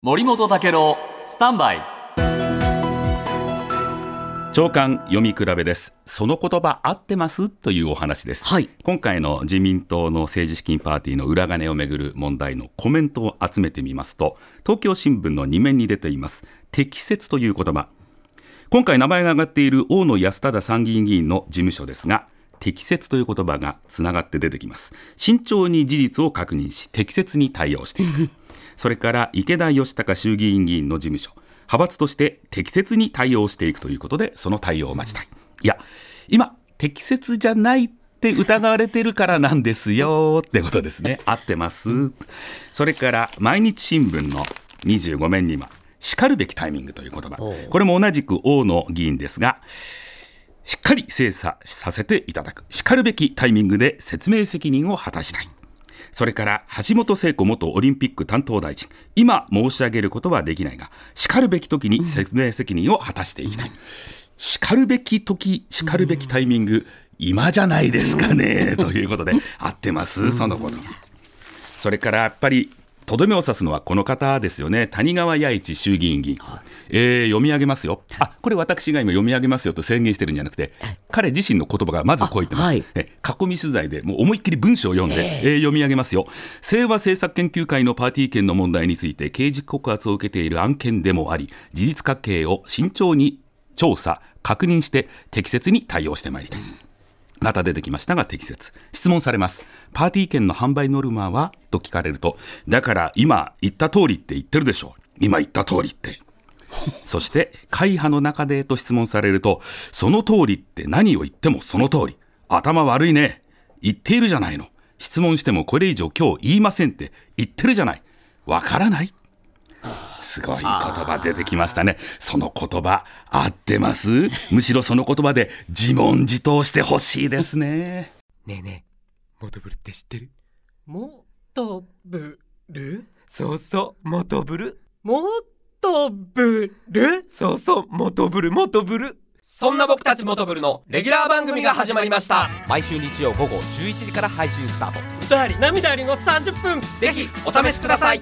森本武郎スタンバイ。長官読み比べです。その言葉合ってます？というお話です、はい。今回の自民党の政治資金パーティーの裏金をめぐる問題のコメントを集めてみますと東京新聞の2面に出ています。適切という言葉。今回名前が挙がっている大野安忠参議院議員の事務所ですが適切という言葉がつながって出てきます。慎重に事実を確認し適切に対応していく。それから池田義孝衆議院議員の事務所。派閥として適切に対応していくということでその対応を待ちたい。いや今適切じゃないって疑われてるからなんですよってことですね。合ってます。それから毎日新聞の25面にはしかるべきタイミングという言葉。これも同じく大野議員ですがしっかり精査させていただく。しかるべきタイミングで説明責任を果たしたい。それから橋本聖子元オリンピック担当大臣。今申し上げることはできないがしかるべき時に説明責任を果たしていきたい、しかるべき時しかるべきタイミング今じゃないですかね。ということで合ってます？その言葉それからやっぱりとどめを刺すのはこの方ですよね、谷川弥一衆議院議員、えー読み上げますよ、あこれ、私が今、読み上げますよと宣言してるんじゃなくて、彼自身の言葉がまずこう言ってます、あはい。え囲み取材でもう思いっきり文章を読んで、えー読み上げますよ、清和政策研究会のパーティー券の問題について、刑事告発を受けている案件でもあり、事実関係を慎重に調査、確認して、適切に対応してまいりたい。また出てきましたが適切。質問されます。パーティー券の販売ノルマはと聞かれるとだから今言った通りって言ってるでしょ今言った通りって。そして会派の中でと質問されるとその通りって何を言ってもその通り。頭悪いね。言っているじゃないの。質問してもこれ以上今日言いませんって言ってるじゃない。わからない。すごい言葉出てきましたね。その言葉合ってます？むしろその言葉で自問自答してほしいですね。ねえねえ、モトブルって知ってる？もとぶるそうそう、モトブル。もとぶるそうそう、モトブル、モトブル。そんな僕たちモトブルのレギュラー番組が始まりました。毎週日曜午後11時から配信スタート。歌あり涙ありの30分ぜひお試しください。